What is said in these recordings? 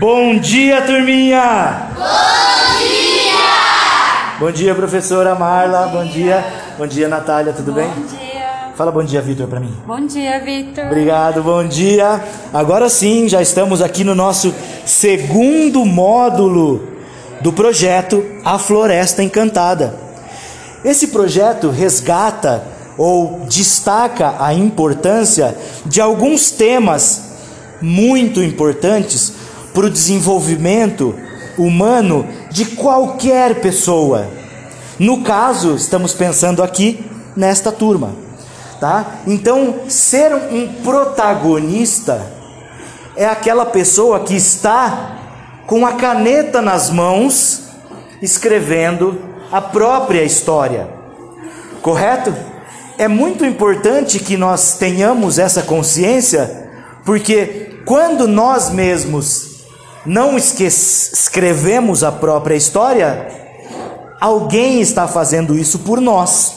Bom dia, turminha! Bom dia! Bom dia, professora Marla. Bom dia. Bom dia, Natália. Tudo bem? Bom dia. Fala bom dia, Vitor, para mim. Bom dia, Vitor. Obrigado, bom dia. Agora sim, já estamos aqui no nosso segundo módulo do projeto A Floresta Encantada. Esse projeto resgata ou destaca a importância de alguns temas muito importantes para o desenvolvimento humano de qualquer pessoa. No caso, estamos pensando aqui nesta turma, tá? Então, ser um protagonista é aquela pessoa que está com a caneta nas mãos escrevendo a própria história. Correto? É muito importante que nós tenhamos essa consciência, porque quando nós mesmos não escrevemos a própria história, alguém está fazendo isso por nós.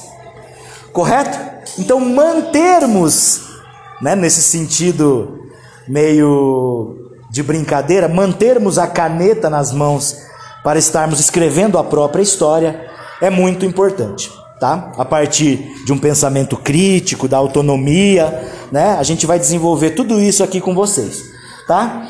Correto? Então mantermos, né, nesse sentido meio de brincadeira, mantermos a caneta nas mãos para estarmos escrevendo a própria história é muito importante, tá? A partir de um pensamento crítico, da autonomia, né? A gente vai desenvolver tudo isso aqui com vocês, tá?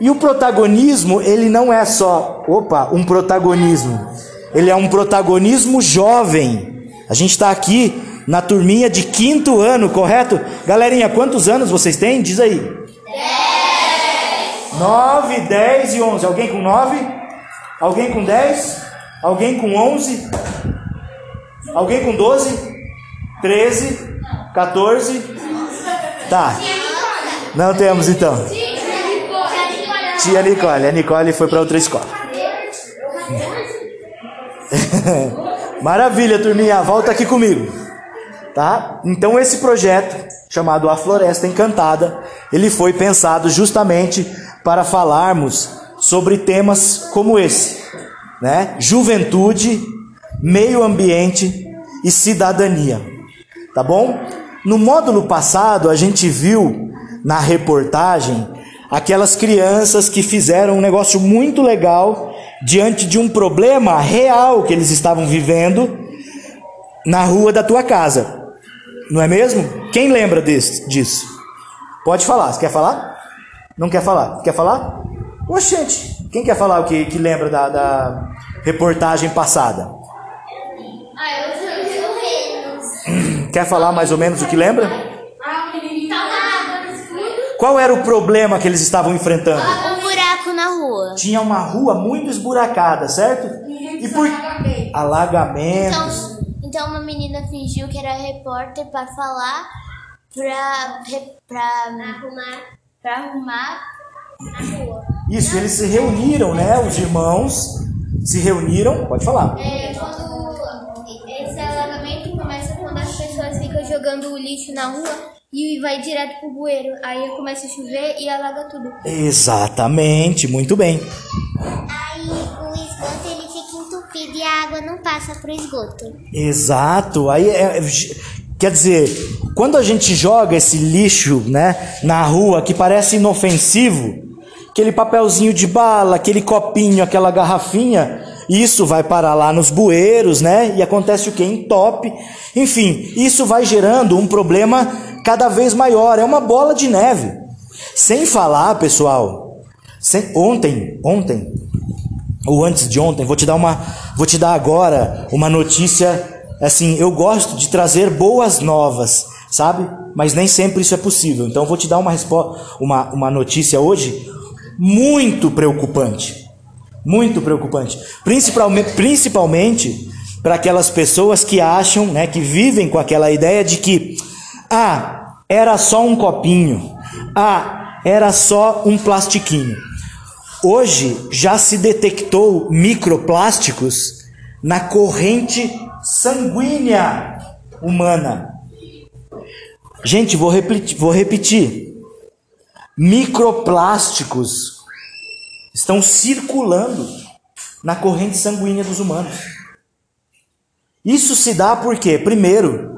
E o protagonismo, ele não é só, opa, um protagonismo. Ele é um protagonismo jovem. A gente está aqui na turminha de quinto ano, correto? Galerinha, quantos anos vocês têm? Diz aí. Dez. Nove, dez e onze. Alguém com nove? Alguém com dez? Alguém com onze? Alguém com doze? Treze? Quatorze? Tá. Não temos então. Tia Nicole. A Nicole foi para outra escola. Maravilha, turminha. Volta aqui comigo. Tá? Então esse projeto, chamado A Floresta Encantada, ele foi pensado justamente para falarmos sobre temas como esse, né? Juventude, meio ambiente e cidadania. Tá bom? No módulo passado a gente viu na reportagem aquelas crianças que fizeram um negócio muito legal diante de um problema real que eles estavam vivendo na rua da tua casa. Não é mesmo? Quem lembra desse, disso? Pode falar. Você quer falar? Não quer falar? Quer falar? Oxente, quem quer falar o que, que lembra da, da reportagem passada? Ah, eu menos. Quer falar mais ou menos o que lembra? Ah, o menino tá lá, no escuro. Qual era o problema que eles estavam enfrentando? Um buraco na rua. Tinha uma rua muito esburacada, certo? E por alagamentos. Então, então uma menina fingiu que era repórter para falar pra, arrumar, pra arrumar a rua. Isso, eles se reuniram, né? Os irmãos se reuniram. Pode falar. É, quando esse alagamento começa quando as pessoas ficam jogando o lixo na rua e vai direto pro bueiro. Aí começa a chover e alaga tudo. Exatamente, muito bem. Aí o esgoto ele fica entupido e a água não passa pro esgoto. Exato. Aí é- é- quer dizer, quando a gente joga esse lixo, né, na rua que parece inofensivo, aquele papelzinho de bala, aquele copinho, aquela garrafinha, isso vai parar lá nos bueiros, né? E acontece o que? Entope. Enfim, isso vai gerando um problema cada vez maior. É uma bola de neve. Sem falar, pessoal, sem- ontem, ontem, ou antes de ontem, vou te dar uma, vou te dar agora uma notícia. Assim, eu gosto de trazer boas novas, sabe? Mas nem sempre isso é possível. Então, vou te dar uma resposta, uma, uma notícia hoje muito preocupante, muito preocupante, principalmente, principalmente para aquelas pessoas que acham, né, que vivem com aquela ideia de que, ah, era só um copinho, ah, era só um plastiquinho. Hoje já se detectou microplásticos na corrente sanguínea humana. Gente, vou repetir, vou repetir. Microplásticos estão circulando na corrente sanguínea dos humanos. Isso se dá porque, primeiro,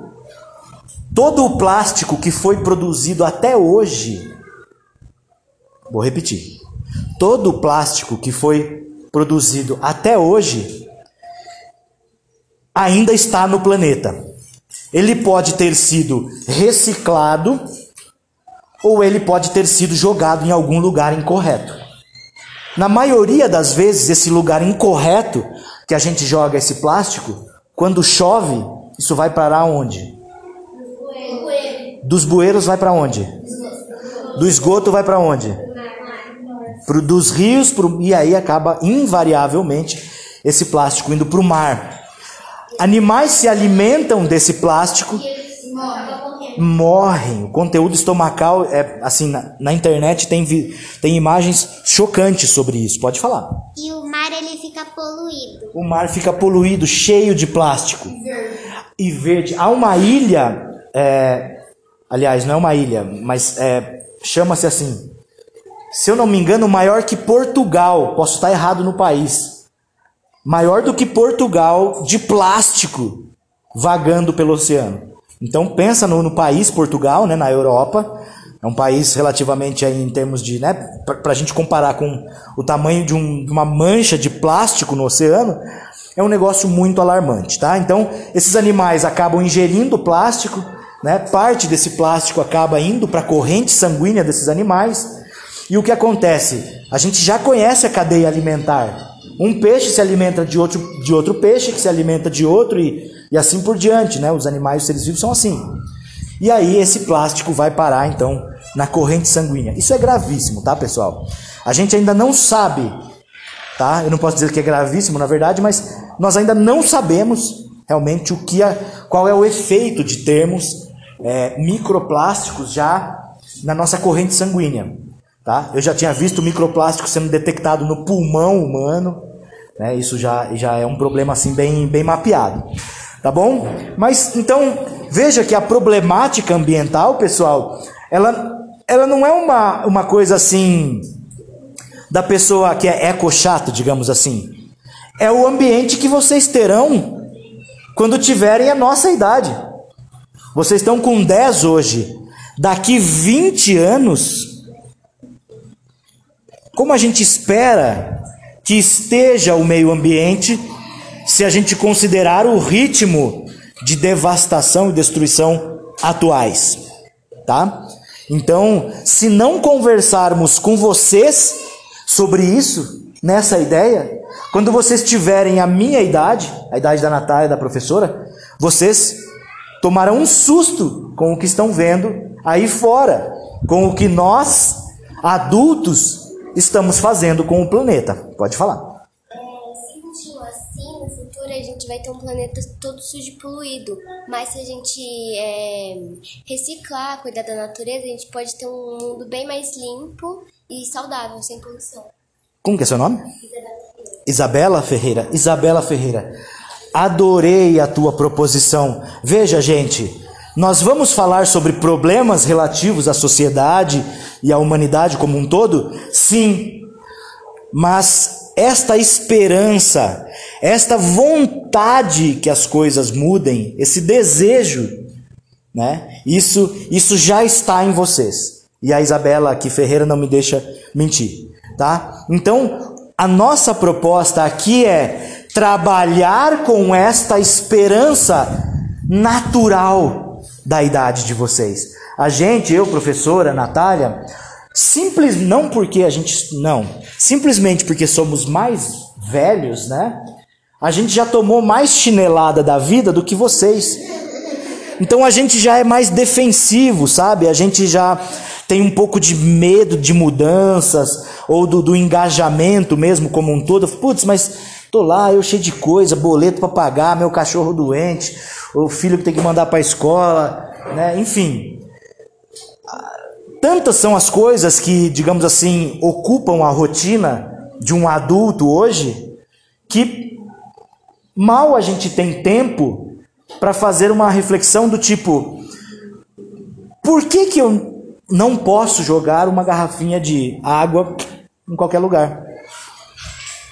todo o plástico que foi produzido até hoje, vou repetir, todo o plástico que foi produzido até hoje ainda está no planeta. Ele pode ter sido reciclado ou ele pode ter sido jogado em algum lugar incorreto. Na maioria das vezes, esse lugar incorreto que a gente joga esse plástico, quando chove, isso vai para onde? Dos bueiros vai para onde? Do esgoto vai para onde? Pro, dos rios, pro, e aí acaba invariavelmente esse plástico indo para o mar. Animais se alimentam desse plástico, morrem. O conteúdo estomacal é assim na, na internet tem vi, tem imagens chocantes sobre isso. Pode falar. E o mar ele fica poluído. O mar fica poluído, cheio de plástico e verde. Há uma ilha, é, aliás, não é uma ilha, mas é, chama-se assim. Se eu não me engano, maior que Portugal. Posso estar errado no país. Maior do que Portugal de plástico vagando pelo oceano. Então pensa no, no país Portugal, né, na Europa. É um país relativamente aí em termos de, né, para a gente comparar com o tamanho de, um, de uma mancha de plástico no oceano, é um negócio muito alarmante, tá? Então esses animais acabam ingerindo plástico, né? Parte desse plástico acaba indo para a corrente sanguínea desses animais. E o que acontece? A gente já conhece a cadeia alimentar. Um peixe se alimenta de outro, de outro peixe, que se alimenta de outro, e, e assim por diante. Né? Os animais, os seres vivos são assim. E aí esse plástico vai parar, então, na corrente sanguínea. Isso é gravíssimo, tá, pessoal? A gente ainda não sabe, tá? Eu não posso dizer que é gravíssimo, na verdade, mas nós ainda não sabemos realmente o que é, qual é o efeito de termos é, microplásticos já na nossa corrente sanguínea. Tá? Eu já tinha visto microplástico sendo detectado no pulmão humano, né? Isso já, já é um problema assim bem, bem mapeado, tá bom? Mas então veja que a problemática ambiental, pessoal, ela, ela não é uma, uma coisa assim da pessoa que é eco chato, digamos assim. É o ambiente que vocês terão quando tiverem a nossa idade. Vocês estão com 10 hoje. Daqui 20 anos, como a gente espera que esteja o meio ambiente se a gente considerar o ritmo de devastação e destruição atuais, tá? Então, se não conversarmos com vocês sobre isso, nessa ideia, quando vocês tiverem a minha idade, a idade da Natália, da professora, vocês tomarão um susto com o que estão vendo aí fora, com o que nós, adultos, estamos fazendo com o planeta. Pode falar. É, continuar assim, no futuro a gente vai ter um planeta todo sujo e poluído. Mas se a gente é, reciclar, cuidar da natureza, a gente pode ter um mundo bem mais limpo e saudável, sem poluição. Como que é seu nome? Isabela Ferreira. Isabela Ferreira. Adorei a tua proposição. Veja, gente, nós vamos falar sobre problemas relativos à sociedade e à humanidade como um todo? Sim. Mas esta esperança, esta vontade que as coisas mudem, esse desejo, né? Isso, isso já está em vocês. E a Isabela aqui Ferreira não me deixa mentir, tá? Então, a nossa proposta aqui é trabalhar com esta esperança natural da idade de vocês. A gente, eu, professora, Natália, simples não porque a gente não, simplesmente porque somos mais velhos, né? A gente já tomou mais chinelada da vida do que vocês. Então a gente já é mais defensivo, sabe? A gente já tem um pouco de medo de mudanças ou do, do engajamento mesmo como um todo. Putz, mas tô lá, eu cheio de coisa, boleto para pagar, meu cachorro doente, o filho que tem que mandar para a escola, né? Enfim, tantas são as coisas que, digamos assim, ocupam a rotina de um adulto hoje que mal a gente tem tempo para fazer uma reflexão do tipo: por que, que eu não posso jogar uma garrafinha de água em qualquer lugar?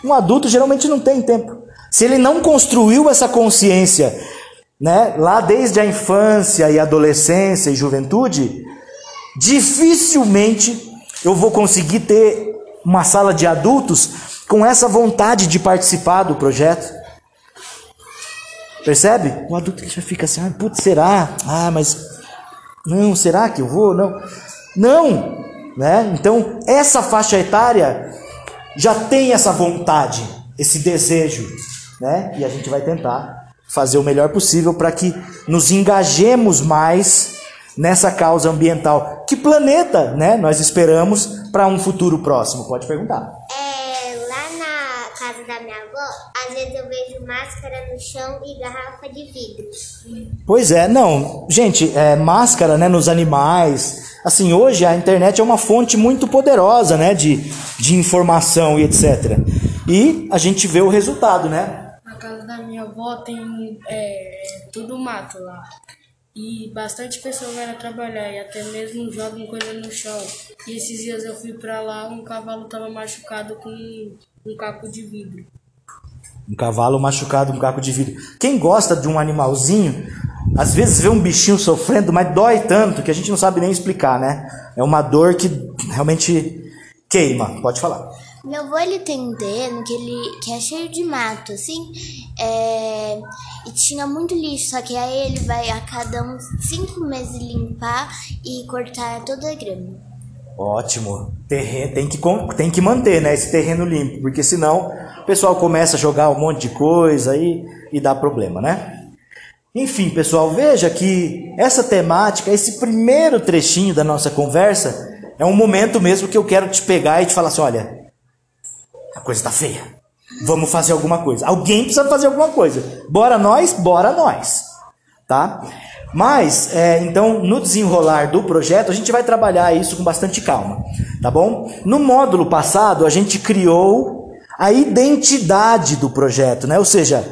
Um adulto geralmente não tem tempo. Se ele não construiu essa consciência né, lá desde a infância e adolescência e juventude, dificilmente eu vou conseguir ter uma sala de adultos com essa vontade de participar do projeto. Percebe? O adulto já fica assim, ah, putz, será? Ah, mas não, será que eu vou? Não. Não, né? Então, essa faixa etária já tem essa vontade, esse desejo, né? E a gente vai tentar fazer o melhor possível para que nos engajemos mais nessa causa ambiental. Que planeta, né? Nós esperamos para um futuro próximo? Pode perguntar. Casa da minha avó, às vezes eu vejo máscara no chão e garrafa de vidro. Pois é, não, gente, é, máscara, né, nos animais. Assim, hoje a internet é uma fonte muito poderosa, né, de, de informação e etc. E a gente vê o resultado, né? Na casa da minha avó tem é, tudo mato lá. E bastante pessoas vieram trabalhar e até mesmo jogam coisa no chão. E esses dias eu fui pra lá, um cavalo tava machucado com um caco de vidro. Um cavalo machucado, um caco de vidro. Quem gosta de um animalzinho, às vezes vê um bichinho sofrendo, mas dói tanto que a gente não sabe nem explicar, né? É uma dor que realmente queima. Pode falar. Meu avô ele tem um terreno que ele que é cheio de mato, assim, é, e tinha muito lixo, só que aí ele vai a cada uns cinco meses limpar e cortar toda a grama. Ótimo. Terreno, tem, que, tem que manter né, esse terreno limpo, porque senão o pessoal começa a jogar um monte de coisa aí e dá problema, né? Enfim, pessoal, veja que essa temática, esse primeiro trechinho da nossa conversa, é um momento mesmo que eu quero te pegar e te falar assim: olha, a coisa tá feia. Vamos fazer alguma coisa. Alguém precisa fazer alguma coisa. Bora nós, bora nós. Tá? Mas, é, então, no desenrolar do projeto, a gente vai trabalhar isso com bastante calma. Tá bom? No módulo passado, a gente criou a identidade do projeto, né? Ou seja,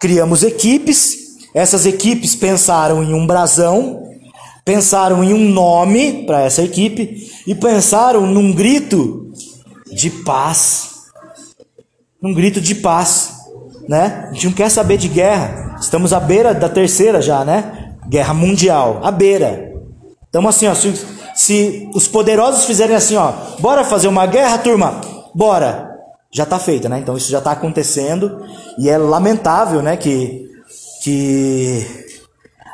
criamos equipes, essas equipes pensaram em um brasão, pensaram em um nome para essa equipe e pensaram num grito de paz um grito de paz, né? A gente não quer saber de guerra. Estamos à beira da terceira já, né? Guerra mundial, à beira. Então assim, ó, se, se os poderosos fizerem assim, ó, bora fazer uma guerra, turma, bora. Já está feita, né? Então isso já está acontecendo e é lamentável, né, que que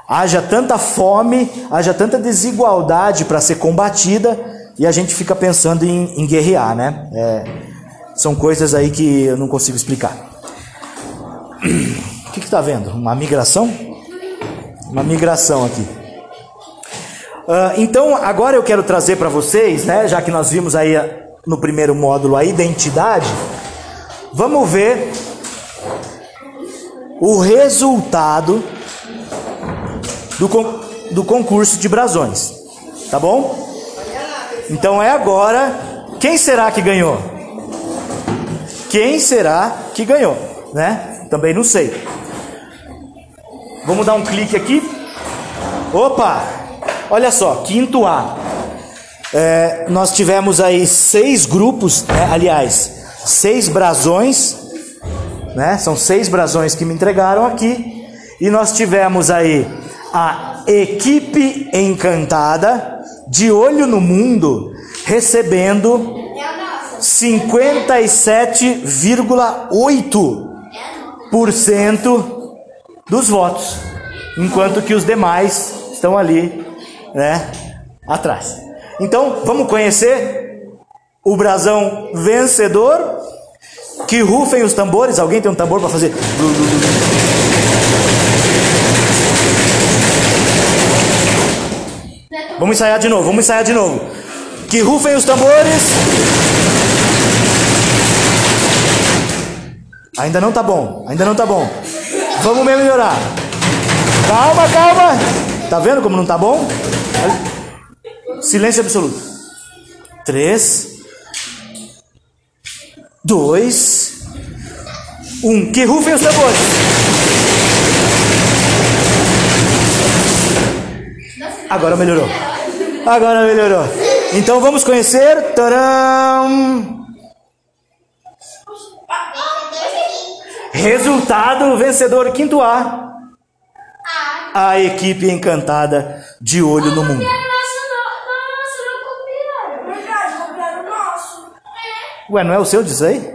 haja tanta fome, haja tanta desigualdade para ser combatida e a gente fica pensando em, em guerrear, né? É, são coisas aí que eu não consigo explicar. O que está vendo? Uma migração? Uma migração aqui. Ah, então, agora eu quero trazer para vocês, né, já que nós vimos aí ah, no primeiro módulo a identidade, vamos ver o resultado do, con- do concurso de brasões. Tá bom? Então é agora. Quem será que ganhou? Quem será que ganhou? Né? Também não sei. Vamos dar um clique aqui. Opa! Olha só, quinto A. É, nós tivemos aí seis grupos, né? aliás, seis brasões, né? São seis brasões que me entregaram aqui. E nós tivemos aí a equipe encantada, de olho no mundo, recebendo 57,8% dos votos, enquanto que os demais estão ali, né, atrás. Então, vamos conhecer o brasão vencedor. Que rufem os tambores. Alguém tem um tambor para fazer? Vamos ensaiar de novo, vamos ensaiar de novo. Que rufem os tambores. Ainda não tá bom, ainda não tá bom. Vamos melhorar. Calma, calma. Tá vendo como não tá bom? Silêncio absoluto. Três. Dois. Um. Que rufem os tambores. Agora melhorou. Agora melhorou. Então vamos conhecer. Taram. Resultado vencedor quinto A. A equipe encantada de olho no mundo. Nossa, não, nossa, não. Ué, não é o seu disso aí?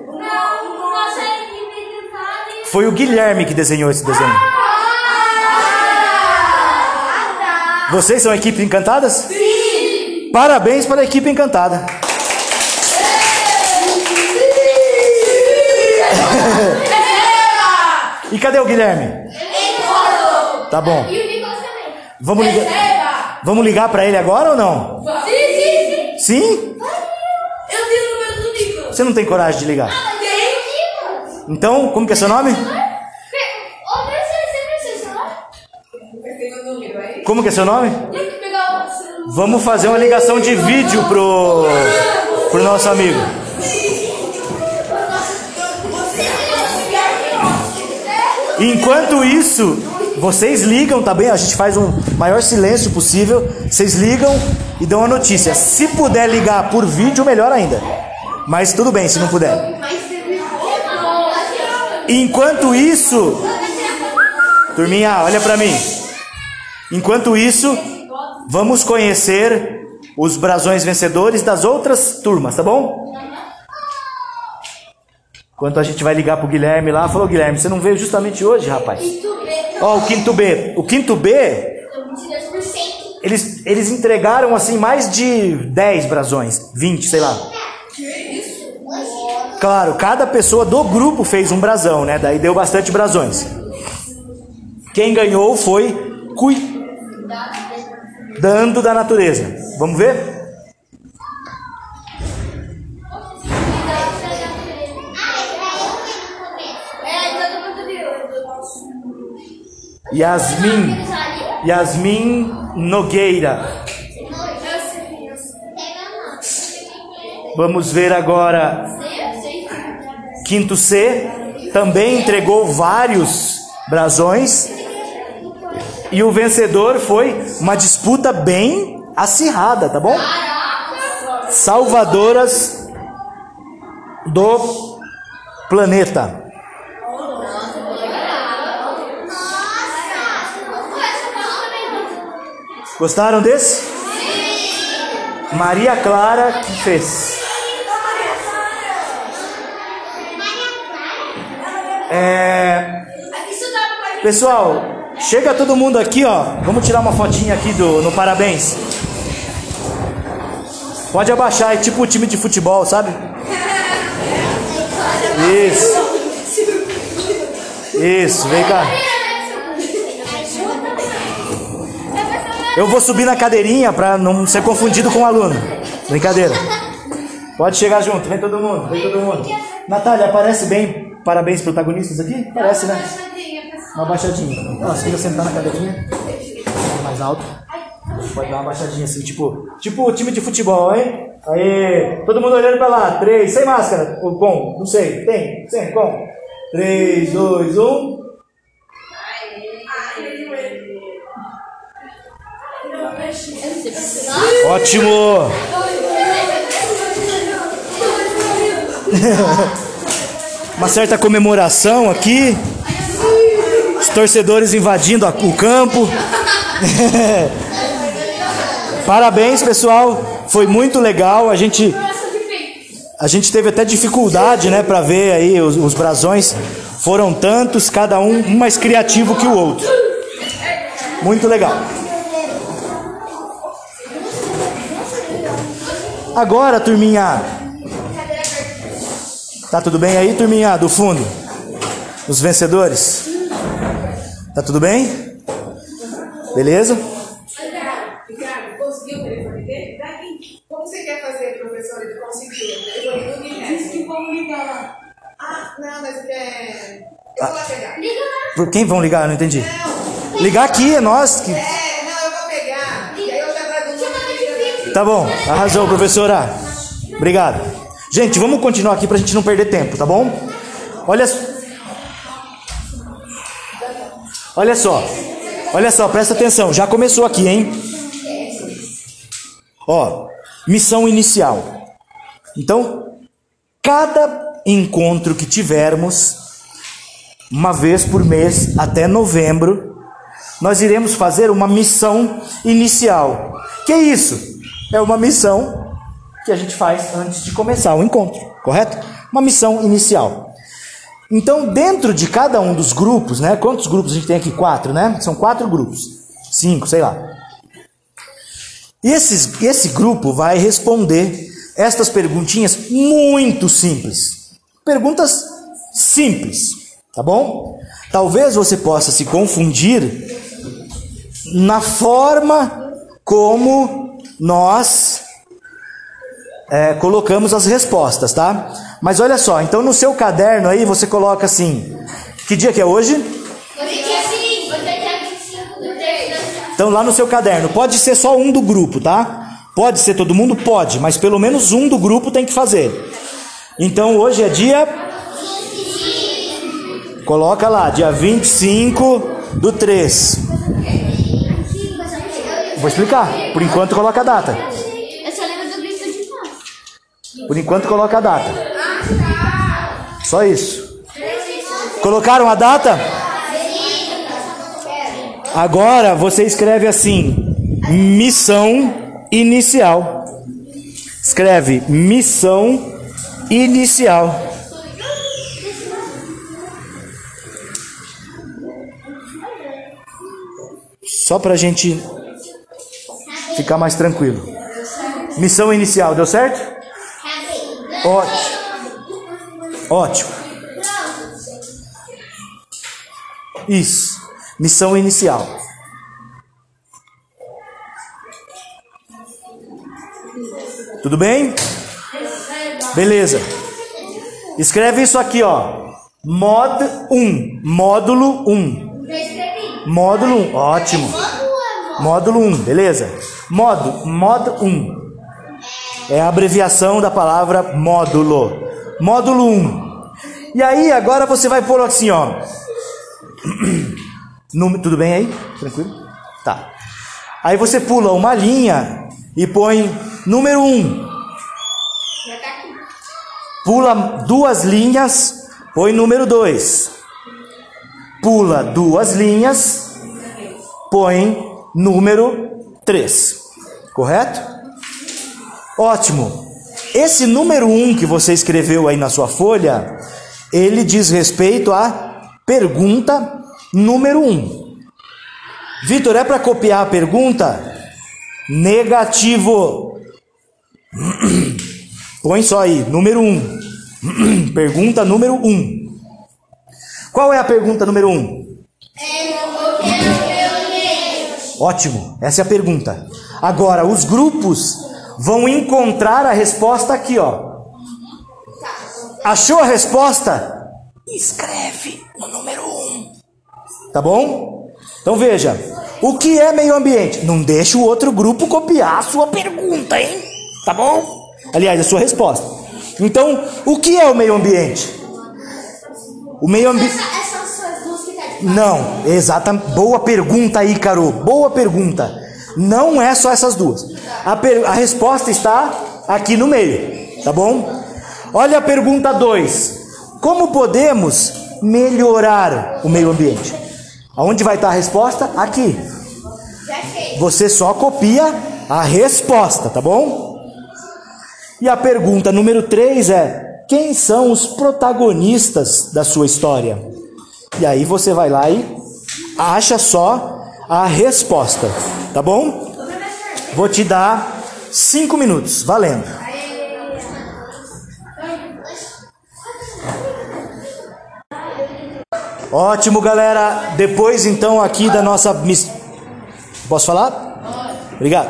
Foi o Guilherme que desenhou esse desenho. Vocês são a equipe Encantadas? Sim! Parabéns para a equipe Encantada. E cadê o Guilherme? Tá bom. Vamos ligar. Vamos ligar para ele agora ou não? Sim, sim, sim. Sim? Eu tenho o número do Nicolas. Você não tem coragem de ligar? Tem. Então, como que é seu nome? Como que é seu nome? O. Vamos fazer uma ligação de vídeo pro pro nosso amigo. Enquanto isso, vocês ligam, tá bem? A gente faz um maior silêncio possível. Vocês ligam e dão a notícia. Se puder ligar por vídeo, melhor ainda. Mas tudo bem, se não puder. Enquanto isso, turminha, olha pra mim. Enquanto isso, vamos conhecer os brasões vencedores das outras turmas, tá bom? Enquanto a gente vai ligar pro Guilherme lá, falou Guilherme, você não veio justamente hoje, rapaz? Ó, o quinto B. O quinto B, eles, eles entregaram assim mais de 10 brasões, 20, sei lá. Claro, cada pessoa do grupo fez um brasão, né? Daí deu bastante brasões. Quem ganhou foi cuidando da natureza. Vamos ver? Yasmin. Yasmin Nogueira. Vamos ver agora. Quinto C também entregou vários brasões. E o vencedor foi uma disputa bem acirrada, tá bom? Salvadoras do planeta. Gostaram desse? Maria Clara que fez. É... Pessoal, chega todo mundo aqui, ó. Vamos tirar uma fotinha aqui do no parabéns. Pode abaixar, é tipo o time de futebol, sabe? Isso. Isso, vem cá. Eu vou subir na cadeirinha para não ser confundido com o aluno. Brincadeira. Pode chegar junto, vem todo mundo, vem todo mundo. Natália, aparece bem parabéns protagonistas aqui? Parece, né? Uma baixadinha. Ó, se quiser sentar na cadeirinha, mais alto. Pode dar uma baixadinha assim, tipo, tipo time de futebol, hein? Aí, todo mundo olhando pra lá. Três, sem máscara. Com, não sei. Tem, sem, com. Três, dois, um. Ótimo! Uma certa comemoração aqui. Os torcedores invadindo o campo. Parabéns, pessoal. Foi muito legal. A gente a gente teve até dificuldade, né, para ver aí os, os brasões. Foram tantos, cada um mais criativo que o outro. Muito legal. Agora, turminha. Tá tudo bem aí, turminha do fundo? Os vencedores? Tá tudo bem? Beleza? Ricardo, conseguiu o telefone dele? Daqui. Como você quer fazer, professora, de conseguir o telefone do Guilherme? que vamos ligar lá. Ah, não, mas é... Eu vou lá pegar. Liga lá. Por quem vão ligar? Eu não entendi. Ligar aqui, é nós. Que... É, Tá bom, arrasou, professora. Obrigado. Gente, vamos continuar aqui pra gente não perder tempo, tá bom? Olha, olha só, olha só, presta atenção. Já começou aqui, hein? Ó, missão inicial. Então, cada encontro que tivermos, uma vez por mês até novembro, nós iremos fazer uma missão inicial. Que é isso? É uma missão que a gente faz antes de começar o encontro, correto? Uma missão inicial. Então, dentro de cada um dos grupos, né? Quantos grupos a gente tem aqui? Quatro, né? São quatro grupos. Cinco, sei lá. E esses, esse grupo vai responder estas perguntinhas muito simples. Perguntas simples, tá bom? Talvez você possa se confundir na forma como nós é, colocamos as respostas, tá? Mas olha só, então no seu caderno aí você coloca assim: que dia que é hoje? Então lá no seu caderno, pode ser só um do grupo, tá? Pode ser todo mundo? Pode, mas pelo menos um do grupo tem que fazer. Então hoje é dia. Coloca lá, dia 25 do 3. Vou explicar. Por enquanto coloca a data. Eu só lembro do grito de paz. Por enquanto coloca a data. Só isso. Colocaram a data? Agora você escreve assim: missão inicial. Escreve missão inicial. Só para a gente ficar mais tranquilo. Missão inicial, deu certo? Ótimo. Ótimo. Isso. Missão inicial. Tudo bem? Beleza. Escreve isso aqui, ó. Mod 1. Módulo 1. Módulo 1. Ótimo. Módulo 1, beleza? Modo, mod 1. É a abreviação da palavra módulo. Módulo 1. E aí, agora você vai pôr assim, ó. Número- tudo bem aí? Tranquilo? Tá. Aí você pula uma linha e põe número 1. Pula duas linhas, põe número 2. Pula duas linhas, põe número 3. Correto? Ótimo. Esse número 1 que você escreveu aí na sua folha, ele diz respeito à pergunta número 1. Vitor, é para copiar a pergunta? Negativo. Põe só aí, número 1. pergunta número 1. Qual é a pergunta número 1? Ótimo, essa é a pergunta. Agora, os grupos vão encontrar a resposta aqui, ó. Achou a resposta? Escreve o número 1. Tá bom? Então veja, o que é meio ambiente? Não deixa o outro grupo copiar a sua pergunta, hein? Tá bom? Aliás, a sua resposta. Então, o que é o meio ambiente? O meio ambiente. Essas suas duas que tá de Não, exatamente. Boa pergunta aí, Caro. Boa pergunta. Não é só essas duas. A, per- a resposta está aqui no meio, tá bom? Olha a pergunta 2. Como podemos melhorar o meio ambiente? Aonde vai estar a resposta? Aqui. Você só copia a resposta, tá bom? E a pergunta número 3 é: quem são os protagonistas da sua história? E aí você vai lá e acha só a resposta, tá bom? Vou te dar cinco minutos, valendo. Ótimo, galera. Depois então aqui da nossa miss... Posso falar? Obrigado.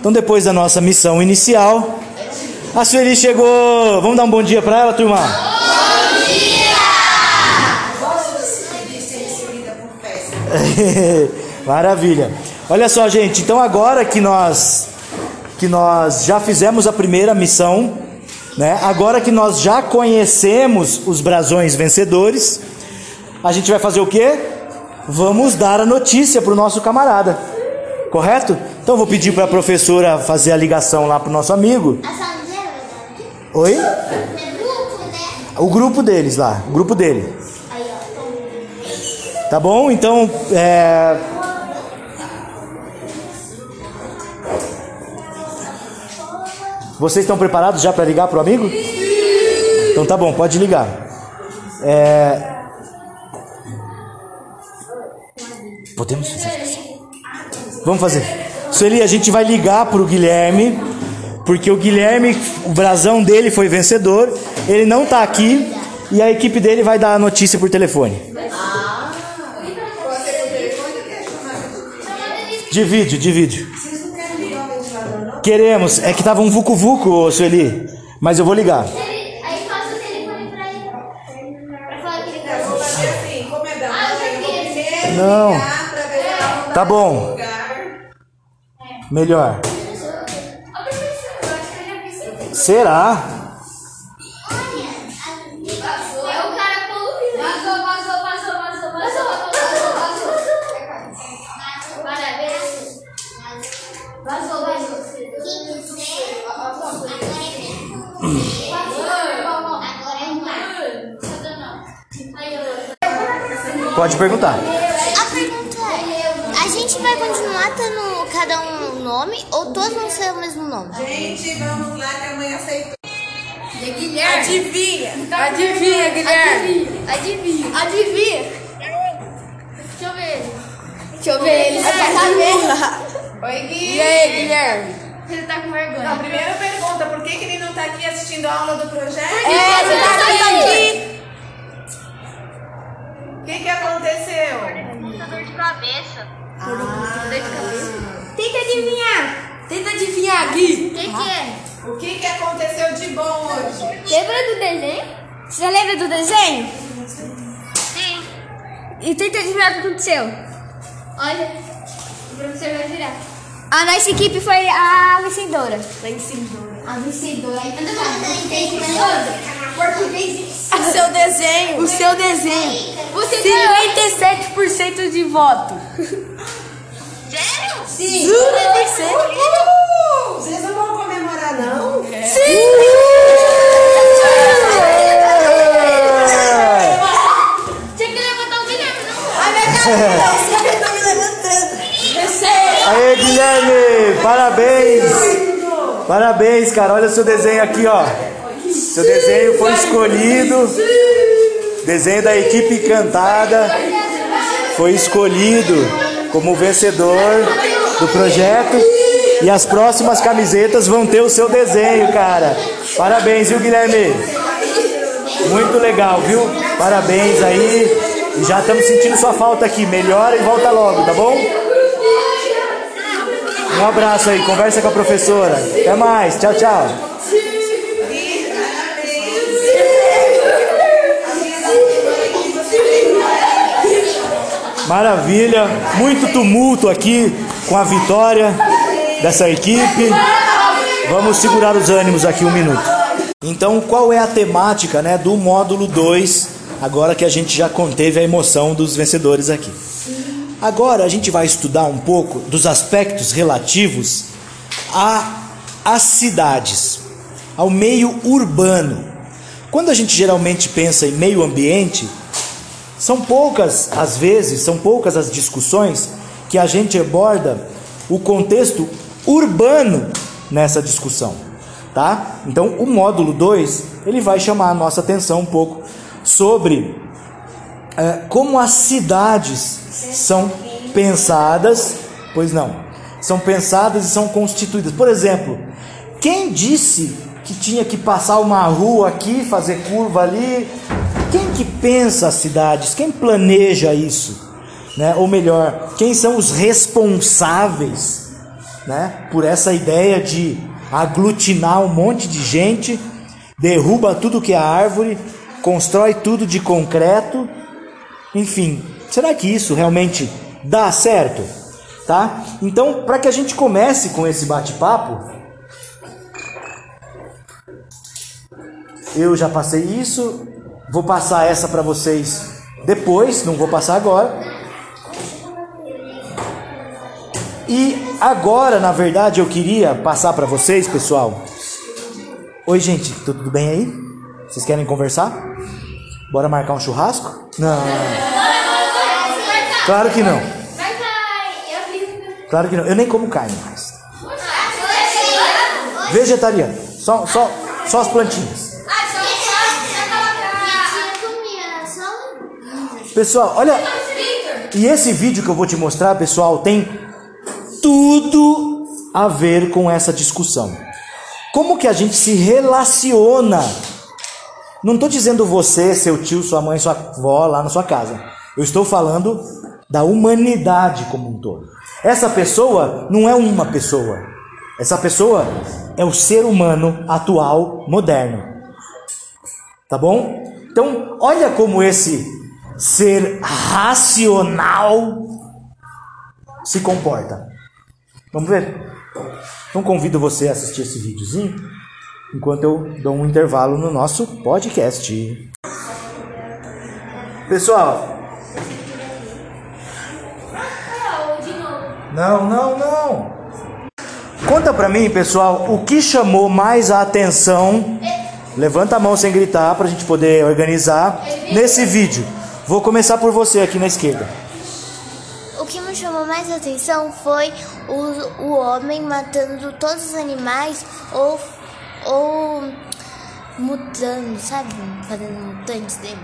Então depois da nossa missão inicial, a Sueli chegou. Vamos dar um bom dia para ela, turma? Maravilha. Olha só, gente. Então agora que nós que nós já fizemos a primeira missão, né? Agora que nós já conhecemos os brasões vencedores, a gente vai fazer o quê? Vamos dar a notícia para o nosso camarada. Correto? Então vou pedir para a professora fazer a ligação lá para o nosso amigo. Dela, Oi? é né? O grupo deles lá, o grupo dele. Tá bom? Então, é... Vocês estão preparados já para ligar para o amigo? Então tá bom, pode ligar. É... Podemos fazer isso? Vamos fazer. Sueli, a gente vai ligar para o Guilherme, porque o Guilherme, o brasão dele foi vencedor. Ele não está aqui e a equipe dele vai dar a notícia por telefone. De vídeo, de vídeo. Queremos. É que tava um vucu vucu, Sueli. Mas eu vou ligar. Aí passa o telefone pra ele. Pra falar que tá fazer assim, como é da Ah, eu vou Não. ligar não Tá bom. lugar. Melhor. Ô, Pode perguntar. A pergunta é: a gente vai continuar tendo cada um um nome ou todos vão ser o mesmo nome? Gente, vamos lá que amanhã aceitou. Guilherme. Adivinha. Adivinha, Guilherme. Adivinha. Adivinha. Deixa eu ver. Deixa eu ver ele. Oi, Gui. E aí, Guilherme? Ele tá com vergonha. A primeira pergunta, por que, que ele não tá aqui assistindo a aula do projeto? É, você tá aqui. O que, que aconteceu? dor de cabeça. Tenta adivinhar. Tenta adivinhar, Gui. O que, que é? O que, que aconteceu de bom hoje? Lembra do desenho? Você já lembra do desenho? Sim. E tenta adivinhar o que aconteceu. Olha, o professor vai virar. A nossa equipe foi a vencedora. A vencedora. Ainda Português. O seu desenho. O seu desenho. Você 57% de voto. Sério? Sim. Uh! Vocês não vão comemorar, não? Tinha que levantar o Guilherme, não? Aê, Guilherme! Parabéns! Parabéns, cara. Olha o seu desenho aqui, ó. Seu desenho foi escolhido. Desenho da equipe encantada. Foi escolhido como vencedor do projeto. E as próximas camisetas vão ter o seu desenho, cara. Parabéns, viu, Guilherme? Muito legal, viu? Parabéns aí. E já estamos sentindo sua falta aqui. Melhora e volta logo, tá bom? Um abraço aí, conversa com a professora. Até mais, tchau, tchau. Maravilha, muito tumulto aqui com a vitória dessa equipe. Vamos segurar os ânimos aqui um minuto. Então, qual é a temática né, do módulo 2, agora que a gente já conteve a emoção dos vencedores aqui? Agora a gente vai estudar um pouco dos aspectos relativos a- às cidades, ao meio urbano. Quando a gente geralmente pensa em meio ambiente, são poucas as vezes, são poucas as discussões que a gente aborda o contexto urbano nessa discussão, tá? Então, o módulo 2, ele vai chamar a nossa atenção um pouco sobre é, como as cidades são pensadas, pois não, são pensadas e são constituídas. Por exemplo, quem disse que tinha que passar uma rua aqui, fazer curva ali? Quem que pensa as cidades? Quem planeja isso? Né? Ou melhor, quem são os responsáveis né? por essa ideia de aglutinar um monte de gente, derruba tudo que é árvore, constrói tudo de concreto, enfim, será que isso realmente dá certo? Tá? Então, para que a gente comece com esse bate-papo, eu já passei isso, vou passar essa para vocês depois, não vou passar agora. E agora, na verdade, eu queria passar para vocês, pessoal. Oi, gente, tudo bem aí? Vocês querem conversar? Bora marcar um churrasco? Não. Claro que não. Claro que não. Eu nem como carne mais. Vegetariano. Só, só, só as plantinhas. Pessoal, olha. E esse vídeo que eu vou te mostrar, pessoal, tem tudo a ver com essa discussão. Como que a gente se relaciona? Não estou dizendo você, seu tio, sua mãe, sua avó lá na sua casa. Eu estou falando da humanidade como um todo. Essa pessoa não é uma pessoa. Essa pessoa é o ser humano atual, moderno. Tá bom? Então, olha como esse ser racional se comporta. Vamos ver? Então convido você a assistir esse videozinho enquanto eu dou um intervalo no nosso podcast. Pessoal, não, não, não. Conta pra mim, pessoal, o que chamou mais a atenção? Levanta a mão sem gritar pra gente poder organizar nesse vídeo. Vou começar por você aqui na esquerda. O que me chamou mais atenção foi o, o homem matando todos os animais ou, ou mutando, sabe? Fazendo mutantes dele.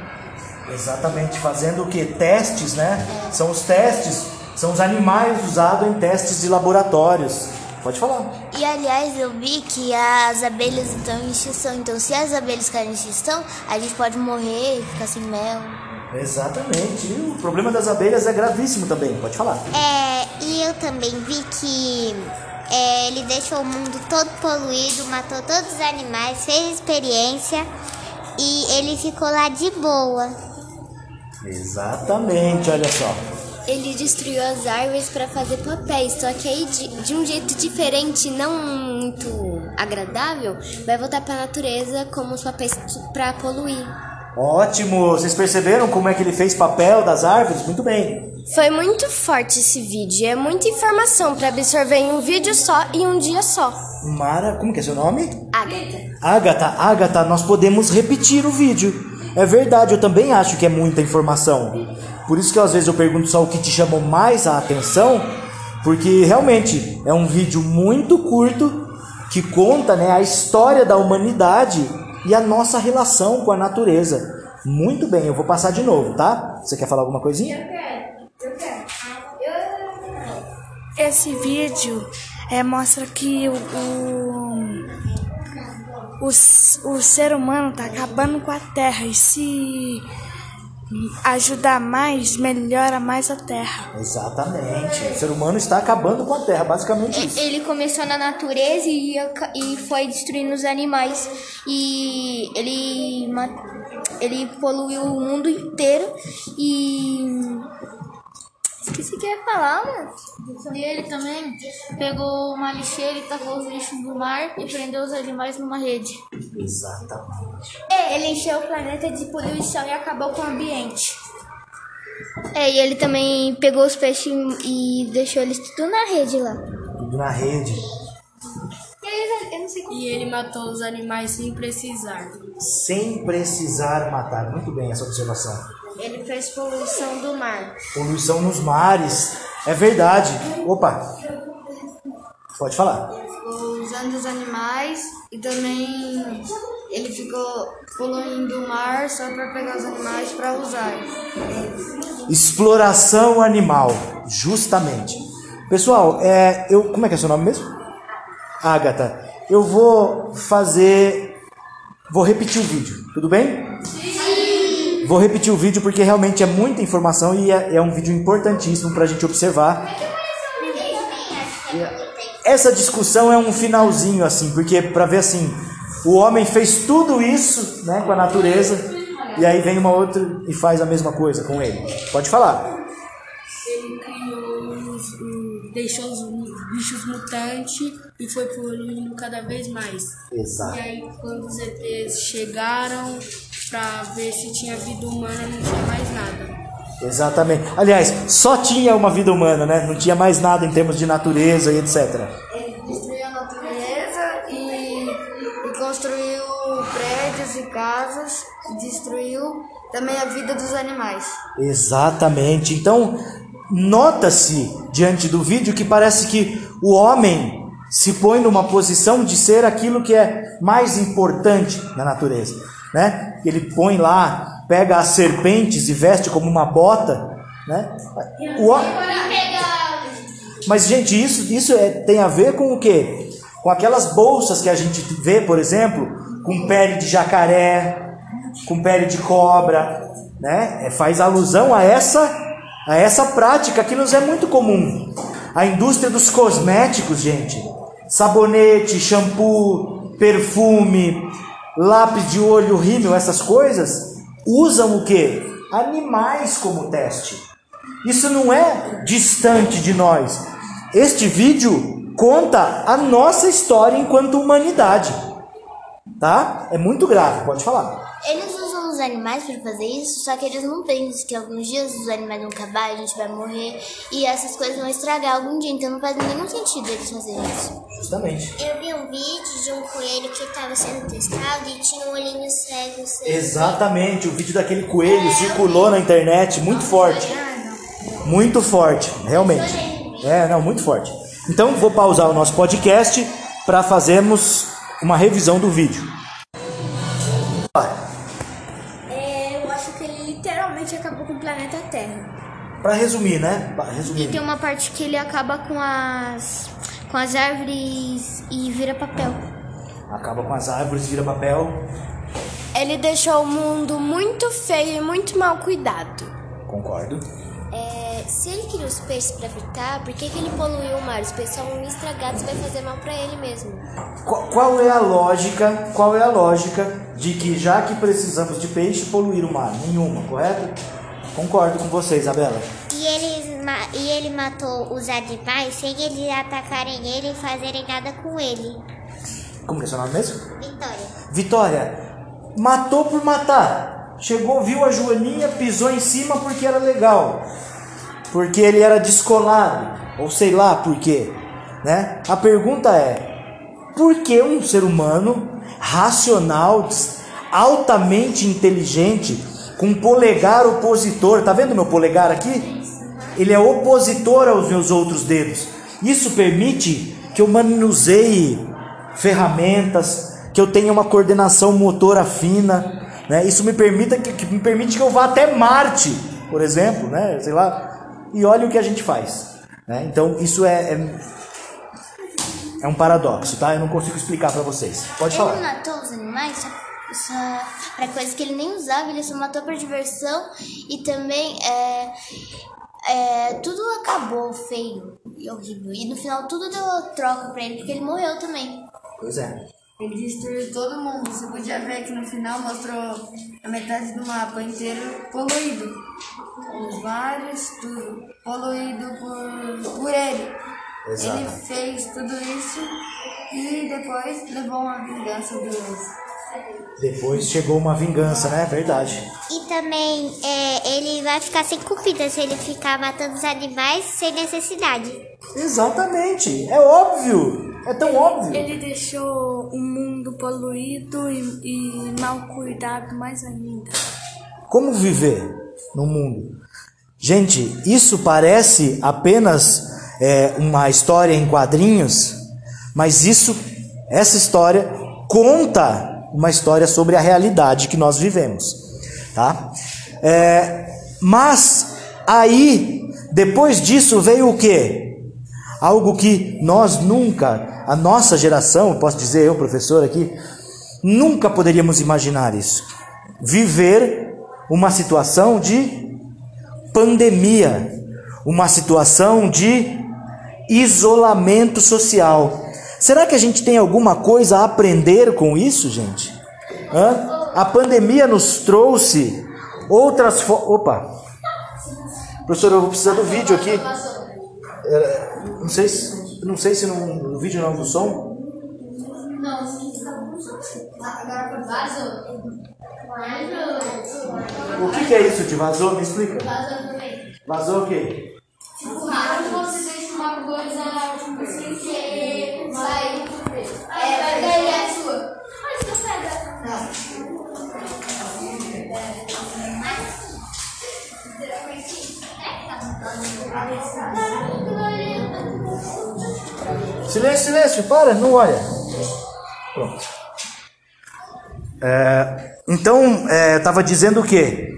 Exatamente, fazendo o que? Testes, né? São os testes, são os animais usados em testes de laboratórios. Pode falar. E aliás, eu vi que as abelhas estão em extinção. Então, se as abelhas ficarem em extinção, a gente pode morrer, ficar sem mel. Exatamente. E o problema das abelhas é gravíssimo também. Pode falar. É, e eu também vi que é, ele deixou o mundo todo poluído, matou todos os animais, fez experiência e ele ficou lá de boa. Exatamente, olha só. Ele destruiu as árvores para fazer papéis, só que aí de, de um jeito diferente, não muito agradável, vai voltar para a natureza como os papéis para poluir. Ótimo! Vocês perceberam como é que ele fez papel das árvores? Muito bem. Foi muito forte esse vídeo. É muita informação para absorver em um vídeo só e um dia só. Mara, como que é seu nome? Agatha. Agatha, Agatha, nós podemos repetir o vídeo. É verdade, eu também acho que é muita informação. Por isso que às vezes eu pergunto só o que te chamou mais a atenção, porque realmente é um vídeo muito curto que conta né, a história da humanidade e a nossa relação com a natureza. Muito bem, eu vou passar de novo, tá? Você quer falar alguma coisinha? Esse vídeo é, mostra que o, o, o, o ser humano tá acabando com a terra e se ajudar mais, melhora mais a terra. Exatamente. O ser humano está acabando com a Terra, basicamente isso. Ele começou na natureza e, e foi destruindo os animais. E ele, ele poluiu o mundo inteiro e. Que eu ia falar, mano. E ele também pegou uma lixeira e tacou os lixos no mar e prendeu os animais numa rede. Exatamente. Ele encheu o planeta de poluição e acabou com o ambiente. É, e ele também pegou os peixes e deixou eles tudo na rede lá. Tudo na rede. E ele matou os animais sem precisar. Sem precisar matar. Muito bem essa observação. Ele fez poluição do mar. Poluição nos mares. É verdade. Opa. Pode falar. ficou usando os animais e também ele ficou poluindo o mar só para pegar os animais para usar. Exploração animal. Justamente. Pessoal, é, eu, como é que é seu nome mesmo? Agatha. Eu vou fazer. Vou repetir o vídeo, tudo bem? Sim! Vou repetir o vídeo porque realmente é muita informação e é, é um vídeo importantíssimo para a gente observar. Essa discussão é um finalzinho assim, porque para ver assim, o homem fez tudo isso, né, com a natureza, e aí vem uma outra e faz a mesma coisa com ele. Pode falar. Ele criou deixou os bichos mutantes e foi poluindo cada vez mais. Exato. E aí quando os ETs chegaram pra ver se tinha vida humana, não tinha mais nada. Exatamente. Aliás, só tinha uma vida humana, né? Não tinha mais nada em termos de natureza e etc. Ele destruiu a natureza e, e construiu prédios e casas, e destruiu também a vida dos animais. Exatamente. Então, nota-se diante do vídeo que parece que o homem se põe numa posição de ser aquilo que é mais importante na natureza, né? Ele põe lá, pega as serpentes e veste como uma bota, né? O, mas gente, isso, isso é, tem a ver com o quê? Com aquelas bolsas que a gente vê, por exemplo, com pele de jacaré, com pele de cobra, né? É, faz alusão a essa a essa prática que nos é muito comum. A indústria dos cosméticos, gente, sabonete, shampoo, perfume, lápis de olho, rímel, essas coisas, usam o que? Animais como teste. Isso não é distante de nós. Este vídeo conta a nossa história enquanto humanidade. Tá? É muito grave, pode falar. Eles usam os animais para fazer isso, só que eles não pensam que alguns dias os animais vão acabar, a gente vai morrer e essas coisas vão estragar algum dia, então não faz nenhum sentido eles fazerem isso. Justamente. Eu vi um vídeo de um coelho que estava sendo testado e tinha um olhinho cego. cego. Exatamente, o vídeo daquele coelho circulou na internet, muito forte. Muito forte, realmente. É, não, muito forte. Então vou pausar o nosso podcast para fazermos uma revisão do vídeo. Para resumir, né? Pra resumir. E tem uma parte que ele acaba com as com as árvores e vira papel. Acaba com as árvores, vira papel. Ele deixou o mundo muito feio e muito mal cuidado. Concordo. É, se ele cria os peixes para fritar, por que, que ele poluiu o mar? Os peixes são estragados, vai fazer mal para ele mesmo. Qual, qual é a lógica? Qual é a lógica de que já que precisamos de peixe poluir o mar? Nenhuma, correto? Concordo com você, Isabela. E, eles, e ele matou os animais sem eles atacarem ele e fazerem nada com ele. Como que é seu nome mesmo? Vitória. Vitória, matou por matar. Chegou, viu a Joaninha, pisou em cima porque era legal. Porque ele era descolado. Ou sei lá por quê. Né? A pergunta é: por que um ser humano racional, altamente inteligente, com polegar opositor, tá vendo meu polegar aqui? Ele é opositor aos meus outros dedos. Isso permite que eu manuseie ferramentas, que eu tenha uma coordenação motora fina, né? Isso me permita que, que me permite que eu vá até Marte, por exemplo, né? Sei lá. E olha o que a gente faz, né? Então isso é, é é um paradoxo, tá? Eu não consigo explicar para vocês. Pode Ele falar. matou os animais só, para coisas que ele nem usava, ele só matou por diversão e também é, é, tudo acabou feio e horrível. E no final tudo deu troca pra ele, porque ele morreu também. Pois é. Ele destruiu todo mundo. Você podia ver que no final mostrou a metade do mapa inteiro poluído. Os vários, tudo poluído por, por ele. Exato. Ele fez tudo isso e depois levou uma vingança dos. Depois chegou uma vingança, né? Verdade. E também é, ele vai ficar sem comida se ele ficar matando os animais sem necessidade. Exatamente. É óbvio. É tão óbvio. Ele deixou o mundo poluído e, e mal cuidado mais ainda. Como viver no mundo? Gente, isso parece apenas é, uma história em quadrinhos, mas isso, essa história conta uma história sobre a realidade que nós vivemos, tá? É, mas aí, depois disso veio o quê? Algo que nós nunca, a nossa geração, posso dizer eu, professor aqui, nunca poderíamos imaginar isso. Viver uma situação de pandemia, uma situação de isolamento social. Será que a gente tem alguma coisa a aprender com isso, gente? Hã? A pandemia nos trouxe outras formas. Opa! Professor, eu vou precisar do vídeo aqui. É, não sei se, não sei se no, no vídeo não do som. O que, que é isso de vazou? Me explica. Vazou o quê? deixa uma coisa tipo, sem querer, vai. É, vai cair a sua. Mas não pega. Silêncio, silêncio, para, não olha. Pronto. É, então, é, estava dizendo o quê?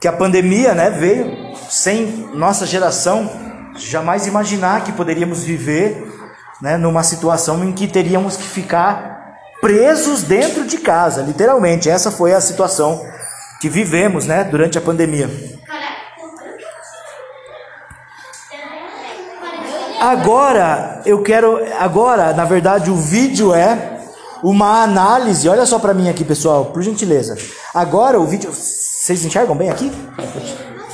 Que a pandemia né, veio sem nossa geração jamais imaginar que poderíamos viver né, numa situação em que teríamos que ficar presos dentro de casa, literalmente. Essa foi a situação que vivemos né, durante a pandemia. Agora, eu quero. Agora, na verdade, o vídeo é uma análise. Olha só para mim aqui, pessoal, por gentileza. Agora, o vídeo. Vocês enxergam bem aqui?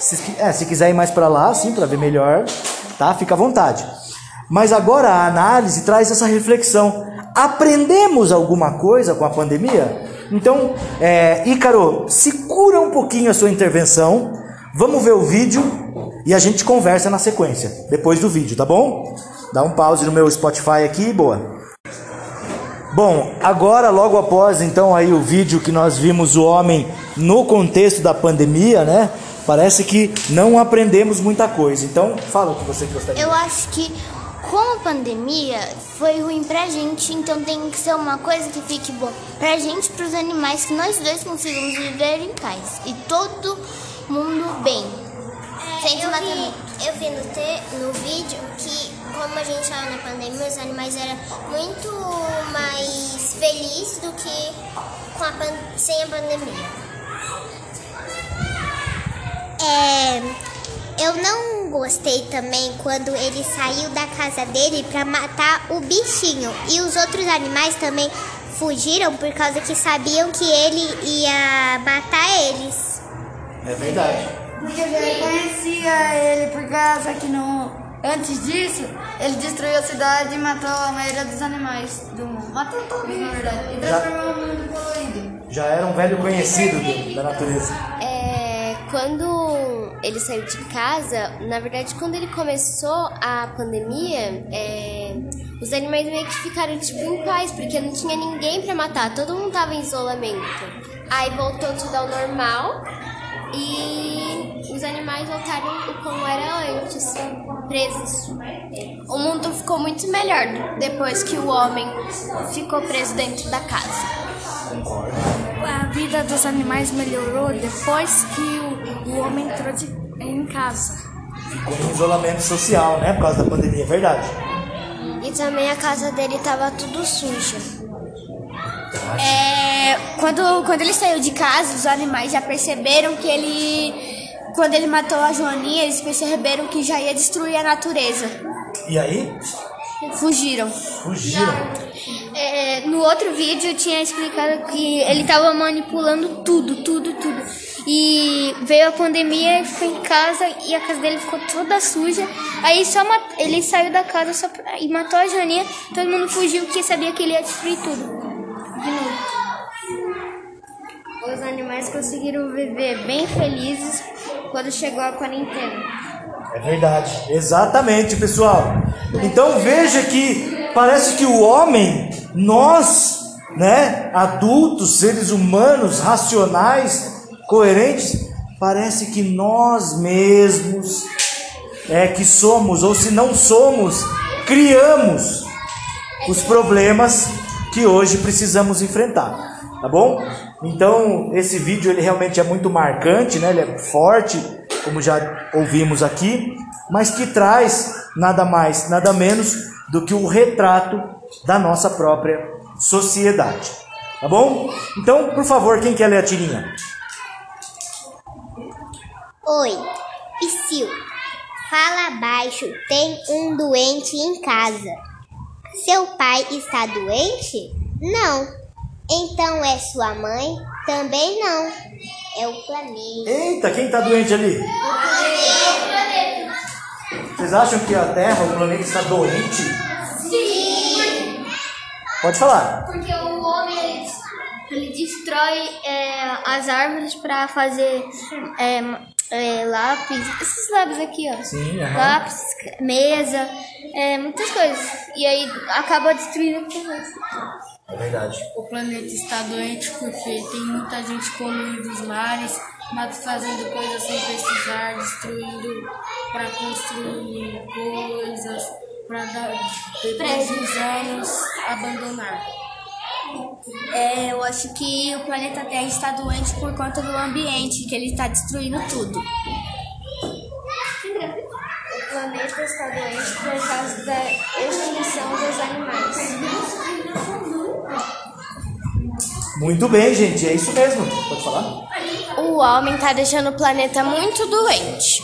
Se, é, se quiser ir mais para lá, sim, para ver melhor, tá? Fica à vontade. Mas agora a análise traz essa reflexão. Aprendemos alguma coisa com a pandemia? Então, é, Ícaro, segura um pouquinho a sua intervenção. Vamos ver o vídeo e a gente conversa na sequência, depois do vídeo, tá bom? Dá um pause no meu Spotify aqui, boa. Bom, agora logo após então aí o vídeo que nós vimos o homem no contexto da pandemia, né? Parece que não aprendemos muita coisa. Então, fala o que você gostaria. Eu acho que com a pandemia foi ruim pra gente, então tem que ser uma coisa que fique boa pra gente e pros animais, que nós dois consigamos viver em paz. E todo mundo bem. Sem eu, vi, eu vi no, te, no vídeo que, como a gente estava na pandemia, os animais eram muito mais felizes do que com a pan- sem a pandemia. É, eu não gostei também quando ele saiu da casa dele para matar o bichinho. E os outros animais também fugiram por causa que sabiam que ele ia matar eles. É verdade. Porque ele conhecia ele por causa que no... Antes disso, ele destruiu a cidade e matou a maioria dos animais do mundo. Matou todos, na verdade. E transformou o mundo poluído. Já era um velho conhecido do- da natureza. É, quando ele saiu de casa, na verdade, quando ele começou a pandemia, é, os animais meio que ficaram tipo em paz, porque não tinha ninguém pra matar, todo mundo tava em isolamento. Aí voltou tudo ao normal e os animais voltaram como era antes, presos. O mundo ficou muito melhor depois que o homem ficou preso dentro da casa. A vida dos animais melhorou depois que o, o homem entrou de, em casa. Ficou em isolamento social, né? Por causa da pandemia, é verdade. E também a casa dele tava tudo suja. É, quando, quando ele saiu de casa, os animais já perceberam que ele. Quando ele matou a Joaninha, eles perceberam que já ia destruir a natureza. E aí? Fugiram. Fugiram. É, no outro vídeo tinha explicado que ele estava manipulando tudo, tudo, tudo. E veio a pandemia, ficou em casa e a casa dele ficou toda suja. Aí só ele saiu da casa só pra- e matou a Joaninha. Todo mundo fugiu porque sabia que ele ia destruir tudo. De novo. Os animais conseguiram viver bem felizes quando chegou a quarentena. É verdade. Exatamente, pessoal. Então veja que parece que o homem, nós, né, adultos, seres humanos, racionais, coerentes, parece que nós mesmos é que somos, ou se não somos, criamos os problemas que hoje precisamos enfrentar, tá bom? Então, esse vídeo ele realmente é muito marcante, né? Ele é forte, como já ouvimos aqui, mas que traz nada mais, nada menos do que o retrato da nossa própria sociedade. Tá bom? Então, por favor, quem quer ler a tirinha? Oi, Psyu. Fala baixo, tem um doente em casa. Seu pai está doente? Não. Então é sua mãe? Também não. É o planeta. Eita, quem tá doente ali? Vocês acham que a Terra, o planeta está doente? Sim! Pode falar. Porque o homem ele, destrói é, as árvores para fazer é, é, lápis, esses lápis aqui, ó. Sim, aham. Lápis, mesa, é, muitas coisas. E aí acaba destruindo o planeta. É verdade. O planeta está doente porque tem muita gente poluindo os mares, mas fazendo coisas sem precisar, destruindo para construir coisas, para depois dos anos abandonar? É, eu acho que o planeta Terra está doente por conta do ambiente, que ele está destruindo tudo. O planeta está doente por causa da extinção dos animais. Muito bem, gente, é isso mesmo. Pode falar? O homem está deixando o planeta muito doente.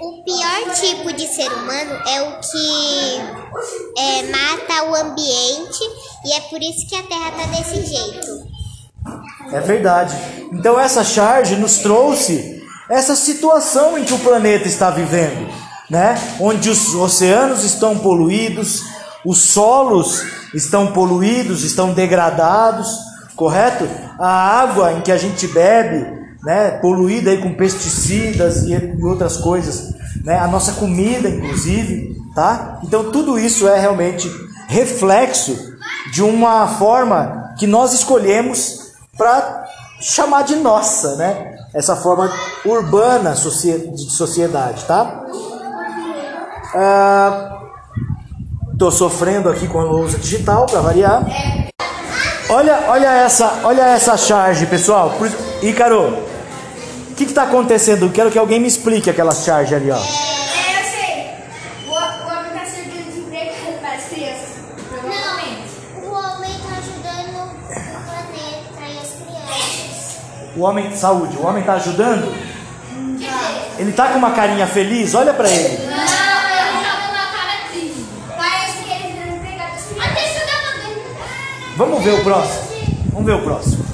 O pior tipo de ser humano é o que é, mata o ambiente e é por isso que a Terra tá desse jeito. É verdade. Então essa charge nos trouxe essa situação em que o planeta está vivendo, né? Onde os oceanos estão poluídos, os solos estão poluídos, estão degradados, correto? A água em que a gente bebe, né, poluída aí com pesticidas e, outras coisas, né? A nossa comida, inclusive, tá? Então tudo isso é realmente reflexo de uma forma que nós escolhemos para chamar de nossa, né? Essa forma urbana de sociedade, tá? Ah, tô sofrendo aqui com a lousa digital para variar. Olha, olha essa, olha essa charge, pessoal. Ícaro, o que está acontecendo? Quero que alguém me explique aquela charge ali, ó. É, eu sei. O, homem está servindo de emprego para as crianças, provavelmente. O homem ajudando o planeta as crianças. O homem, saúde, o homem está ajudando? Ele tá com uma carinha feliz, olha para ele. Não, eu estava com uma cara triste. Parece que ele está empregado as crianças. Até estudando Vamos ver o próximo. Vamos ver o próximo.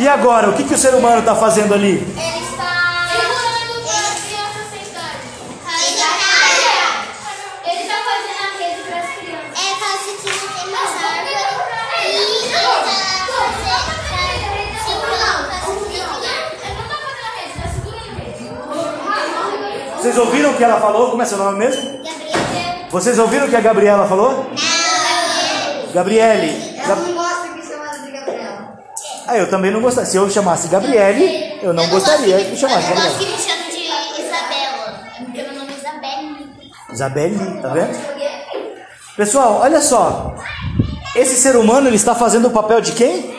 E agora, o que, que o ser humano está fazendo ali? Vocês ouviram o que ela falou? Como é seu nome mesmo? Vocês ouviram o que a Gabriela falou? Gabriele. Ela não gosta que chamada de Gabriela. Ah, eu também não gostaria. Se eu chamasse Gabriele, eu não gostaria que me chamasse Eu gosto Gabriele. que me chame de Isabela, porque meu nome é Isabelle. Isabelle, tá vendo? Pessoal, olha só. Esse ser humano ele está fazendo o papel de quem?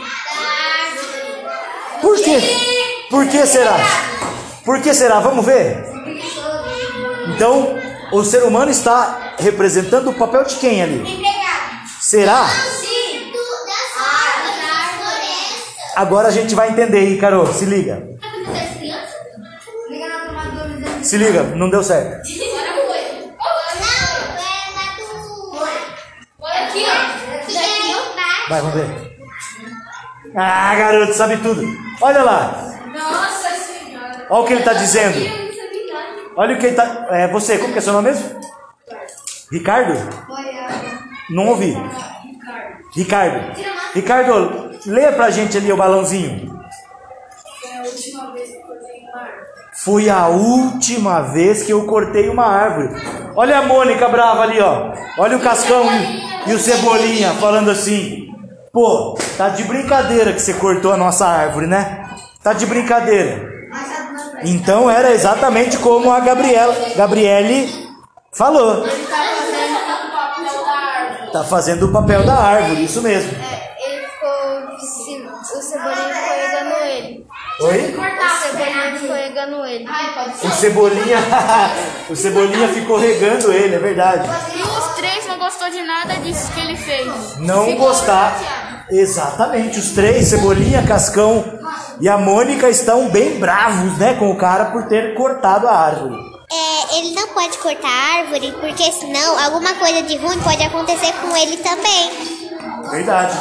Por quê? Por que será? Por que será? Vamos ver. Então, o ser humano está representando o papel de quem ali? Será? Agora a gente vai entender, hein, Carol? Se liga. Se liga, não deu certo. Olha aqui, ó. Vai, vamos ver. Ah, garoto, sabe tudo. Olha lá. Nossa senhora. Olha o que ele está dizendo. Olha o que está. É você, como que é seu nome mesmo? Ricardo? Não ouvi. Ricardo. Ricardo, leia pra gente ali o balãozinho. Foi a última vez que eu cortei uma árvore. Olha a Mônica brava ali, ó. Olha o Cascão e o Cebolinha falando assim: Pô, tá de brincadeira que você cortou a nossa árvore, né? Tá de brincadeira. Então era exatamente como a Gabriela, Gabriele falou. Ele tá fazendo o papel da árvore. Tá fazendo o papel da árvore, isso mesmo. Ele ficou. O cebolinha ficou regando ele. Oi? O cebolinha ficou regando ele. Ai, pode ser. O Cebolinha, o Cebolinha ficou regando ele, é verdade. E os três não gostou de nada disso que ele fez. Não gostar. Exatamente, os três, Cebolinha, Cascão e a Mônica estão bem bravos, né, com o cara por ter cortado a árvore. É, ele não pode cortar a árvore, porque senão alguma coisa de ruim pode acontecer com ele também. Verdade.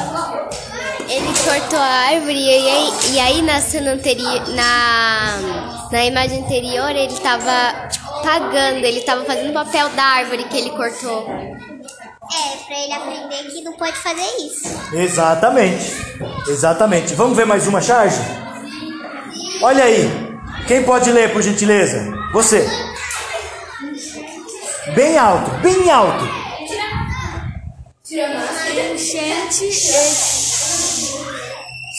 Ele cortou a árvore e aí, e aí na cena anterior, na, na imagem anterior, ele tava tipo, pagando, ele tava fazendo o papel da árvore que ele cortou. É, pra ele aprender que não pode fazer isso. Exatamente. Exatamente. Vamos ver mais uma charge? Olha aí. Quem pode ler, por gentileza? Você. Bem alto, bem alto. Gente,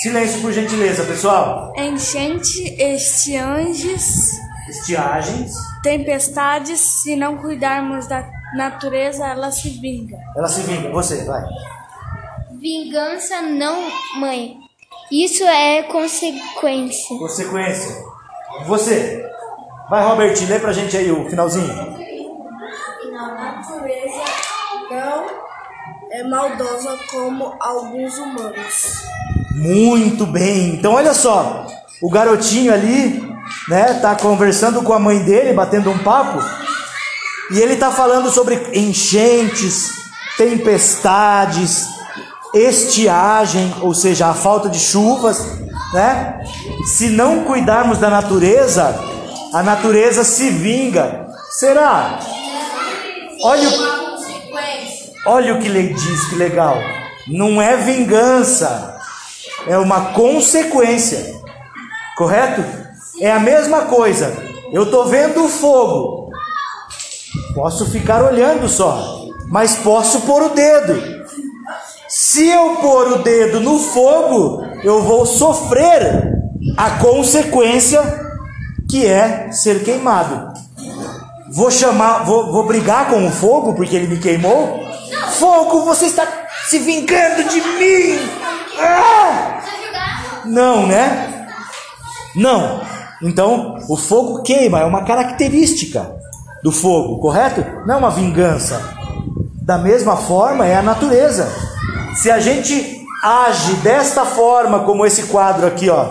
Silêncio, por gentileza, pessoal. Enchente, estiagens, Estiagens, tempestades, se não cuidarmos da natureza, ela se vinga. ela se vinga. Você, vai. Vingança não, mãe. Isso é consequência. Consequência. Você. Vai, Robertinho, lê pra gente aí o finalzinho. A natureza não é maldosa como alguns humanos. Muito bem. Então olha só, o garotinho ali, né, tá conversando com a mãe dele, batendo um papo, e ele tá falando sobre enchentes, tempestades, estiagem, ou seja, a falta de chuvas, né? Se não cuidarmos da natureza, a natureza se vinga. Será? Olha o Olha o que ele diz, que legal. Não é vingança, é uma consequência. Correto? É a mesma coisa. Eu estou vendo o fogo. Posso ficar olhando só, mas posso pôr o dedo. Se eu pôr o dedo no fogo, eu vou sofrer a consequência que é ser queimado. Vou chamar, vou, vou brigar com o fogo porque ele me queimou? Fogo, você está se vingando de mim! Ah! Não, né? Não. Então, o fogo queima, é uma característica do fogo, correto? Não é uma vingança. Da mesma forma é a natureza. Se a gente age desta forma, como esse quadro aqui, ó,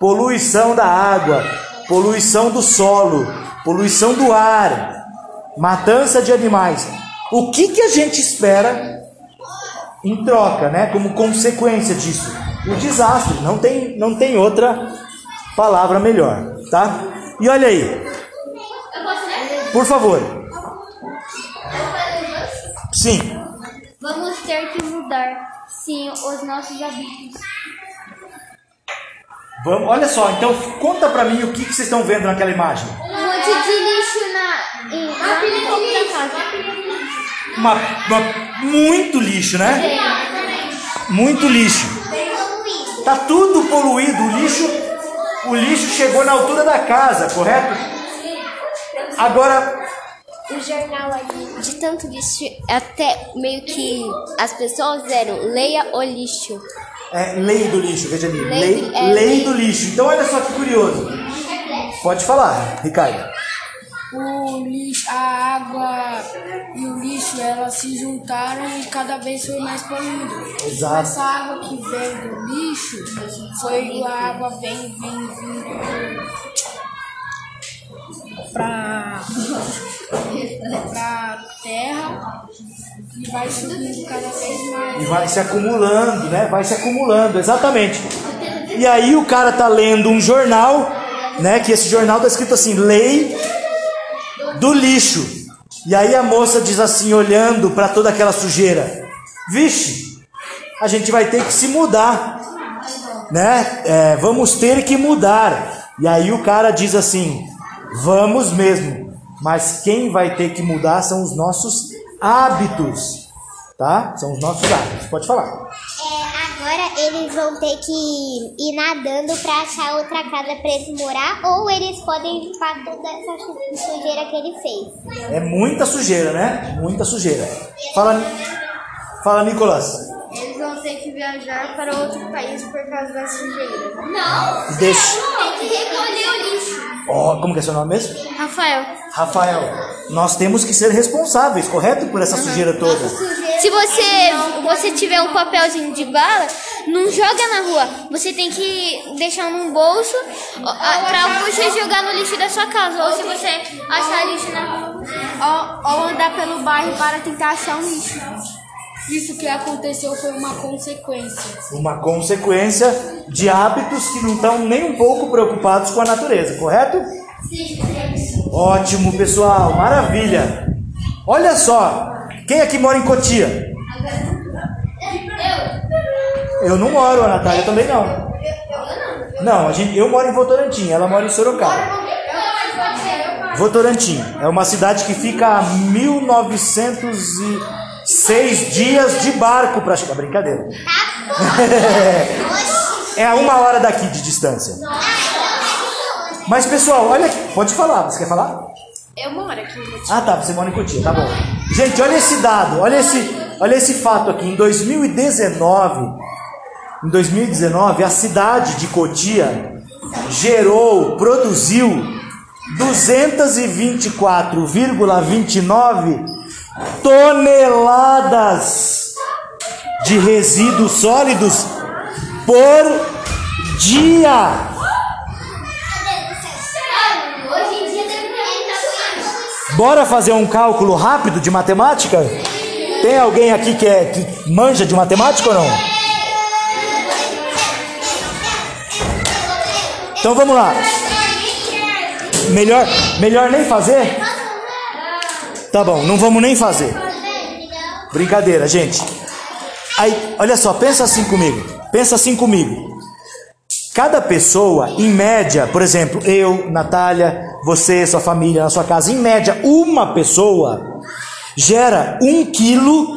poluição da água, poluição do solo, poluição do ar, matança de animais, o que que a gente espera em troca, né? Como consequência disso, o desastre. Não tem, não tem outra palavra melhor, tá? E olha aí? Por favor. Sim. Vamos ter que mudar, sim, os nossos hábitos. Vamos, olha só, então conta pra mim o que, que vocês estão vendo naquela imagem. Um monte de lixo na, em, lá no topo da casa. Uma, uma- muito lixo, né? Muito lixo. Tá tudo poluído. O lixo, o lixo chegou na altura da casa, correto? Agora, O jornal ali, de tanto lixo, até meio que as pessoas fizeram, leia o lixo. é lei do lixo, veja ali. Lei Lei, do- é, lei lei. do lixo. Então olha só que curioso. Pode falar, Ricardo. O lixo, a água e o lixo, elas se juntaram e cada vez foi mais poluído. Exato. Essa água que vem do lixo foi a água vem, vem, vem pra, pra terra e vai subindo cada vez mais. E vai se acumulando, né? Vai se acumulando, exatamente. E aí o cara tá lendo um jornal, né? Que esse jornal tá escrito assim, lei do lixo. E aí a moça diz assim, olhando para toda aquela sujeira, vixe, a gente vai ter que se mudar, né? É, vamos ter que mudar. E aí o cara diz assim, vamos mesmo. Mas quem vai ter que mudar são os nossos hábitos, tá? São os nossos hábitos. Pode falar. É, agora eles vão ter que ir nadando pra achar outra casa pra eles morar ou eles podem limpar toda essa su- sujeira que ele fez. É muita sujeira, né? Muita sujeira. Fala, fala Nicolas. Vão ter que viajar para outro país por causa da sujeira. Não! Deixa. Tem que recolher o lixo. Ó, como que é seu nome mesmo? Rafael, Rafael. Nós temos que ser responsáveis, correto? Por essa sujeira toda. se você, você tiver um papelzinho de bala, não joga na rua. Você tem que deixar num bolso pra você jogar no lixo da sua casa. Ou se você achar lixo na rua. Ou, ou andar pelo bairro para tentar achar um lixo. Isso que aconteceu foi uma consequência. Uma consequência de hábitos que não estão nem um pouco preocupados com a natureza, correto? Ótimo, pessoal. Maravilha. Olha só. Quem aqui mora em Cotia? Eu não moro, a Natália também não. Não, a gente, eu moro em Votorantim, ela mora em Sorocaba. Votorantim é uma cidade que fica a 1906 dias de barco para chegar. Brincadeira. É a uma hora daqui de distância. Mas pessoal, olha aqui. Pode falar, você quer falar? Eu moro aqui em Cotia. Ah tá, você mora em Cotia, tá bom. Gente, olha esse dado, olha esse, olha esse fato aqui. Em 2019, em 2019, a cidade de Cotia gerou, produziu 224,29 toneladas de resíduos sólidos por dia. Bora fazer um cálculo rápido de matemática? Tem alguém aqui que, é, que manja de matemática ou não? Então vamos lá. Melhor, melhor nem fazer? Tá bom, não vamos nem fazer. Brincadeira, gente. Aí, olha só, pensa assim comigo. Pensa assim comigo. Cada pessoa, em média, por exemplo, eu, Natália, você, sua família, na sua casa, em média, uma pessoa gera um quilo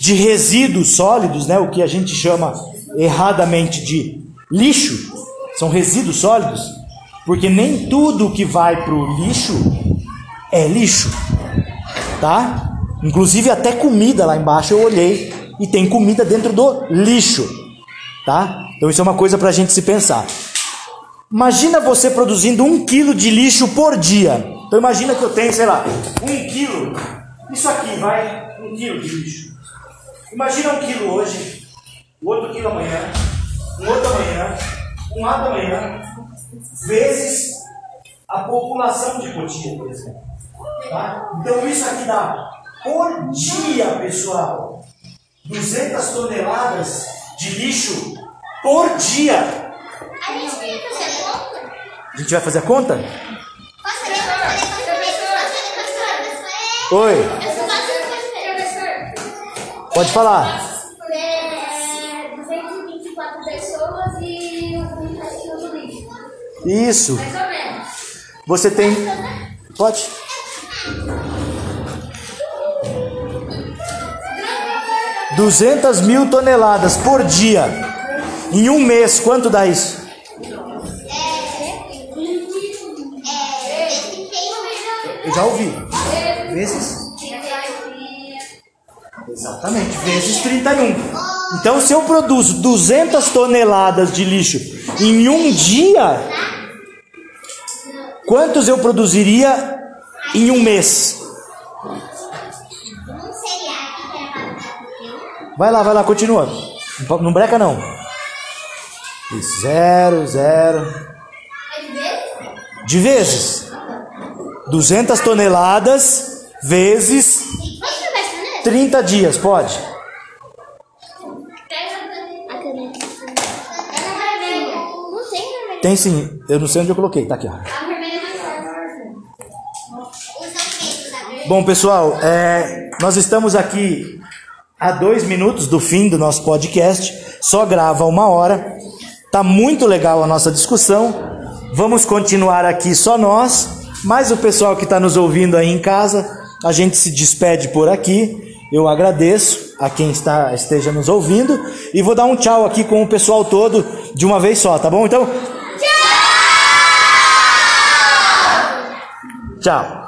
de resíduos sólidos, né? O que a gente chama erradamente de lixo, são resíduos sólidos, porque nem tudo que vai para o lixo é lixo, tá? Inclusive até comida lá embaixo eu olhei e tem comida dentro do lixo, tá? Então isso é uma coisa para a gente se pensar. Imagina você produzindo um quilo de lixo por dia. Então imagina que eu tenho, sei lá, um quilo. Isso aqui vai um quilo de lixo. Imagina um quilo hoje, o outro quilo amanhã, um outro amanhã, um lado amanhã, vezes a população de Cotia, por exemplo. Tá? Então isso aqui dá por dia, pessoal, 200 toneladas de lixo por dia. A gente queria fazer conta? A gente vai fazer a conta? Posso fazer fazer conta? Oi, pode falar. É 224 pessoas e um cachorro do lixo. Isso. Mais ou menos. Você tem. Pode? Duzentas mil toneladas por dia. Em um mês, quanto dá isso? Eu já ouvi. Vezes? Exatamente, vezes 31. Então, se eu produzo 200 toneladas de lixo em um dia, quantos eu produziria em um mês? Vai lá, vai lá, continua. Não breca não. Isso, Zero, zero. De vezes. 200 toneladas vezes Posso pegar essa caneta? 30 dias, pode? Não tem sim, eu não sei onde eu coloquei, tá aqui, ó. A vermelha é vermelha. Bom, pessoal, é, nós estamos aqui a dois minutos do fim do nosso podcast, só grava uma hora. Tá muito legal a nossa discussão. Vamos continuar aqui só nós, mas o pessoal que está nos ouvindo aí em casa, a gente se despede por aqui. Eu agradeço a quem está esteja nos ouvindo e vou dar um tchau aqui com o pessoal todo de uma vez só, tá bom? Então, tchau.